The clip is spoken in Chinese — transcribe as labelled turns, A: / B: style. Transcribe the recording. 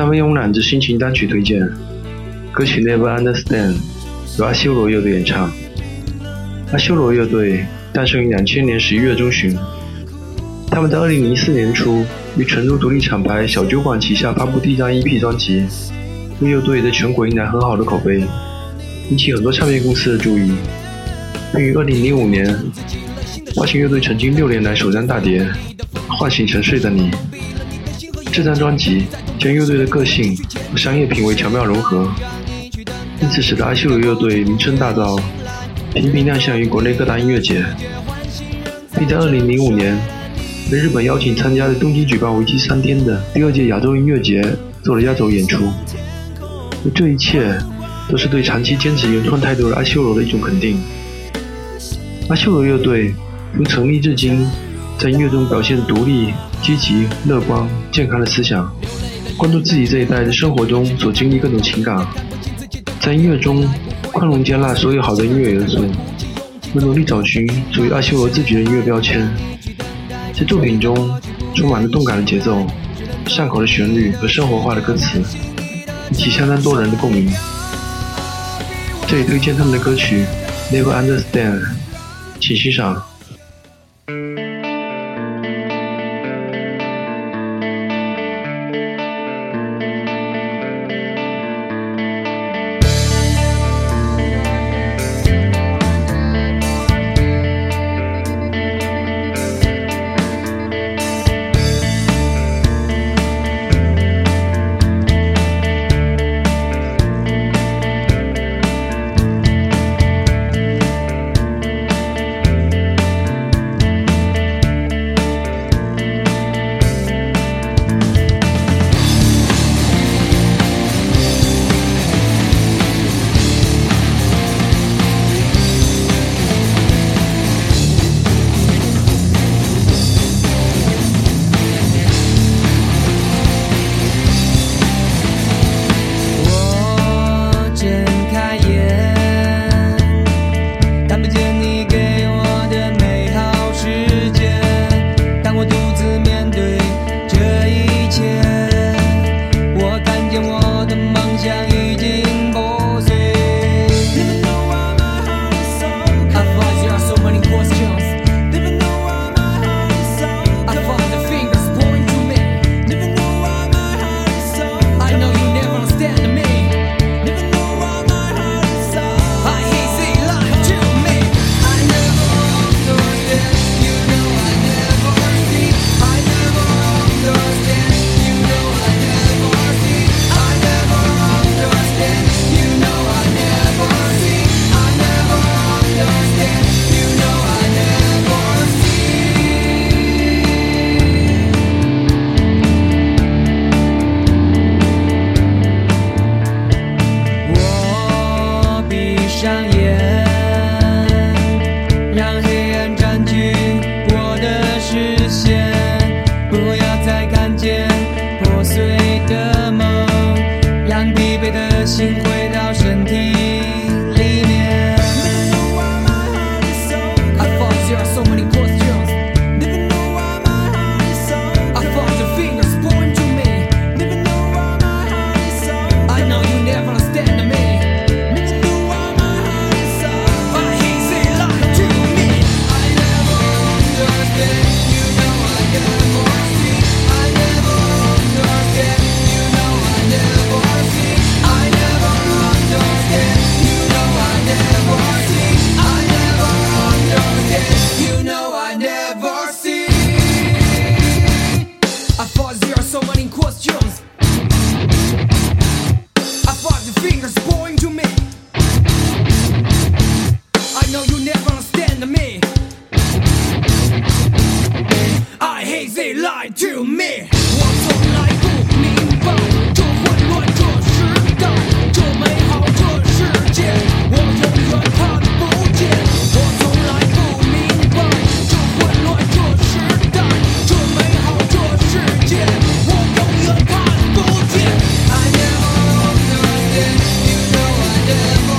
A: 三位慵懒之心情单曲推荐，歌曲《Never Understand》由阿修罗乐队演唱。阿修罗乐队诞生于两千年十一月中旬，他们在二零零四年初于纯度独立厂牌小酒馆旗下发布第一张 EP 专辑，为乐队在全国迎来很好的口碑，引起很多唱片公司的注意，并于二零零五年发行乐队曾经六年来首张大碟《唤醒沉睡的你》。这张专辑将乐队的个性和商业品味巧妙融合，因此使得阿修罗乐队名声大噪，频频亮相于国内各大音乐节，并在2005年被日本邀请参加的东京举办为期三天的第二届亚洲音乐节做了压轴演出。而这一切都是对长期坚持原创态度的阿修罗的一种肯定。阿修罗乐队从成立至今，在音乐中表现独立。积极、乐观、健康的思想，关注自己这一代的生活中所经历各种情感，在音乐中宽容接纳所有好的音乐元素，并努力找寻属于阿修罗自己的音乐标签。在作品中充满了动感的节奏、上口的旋律和生活化的歌词，引起相当多人的共鸣。这里推荐他们的歌曲《Never Understand》，请欣赏。
B: wonder, you I wonder.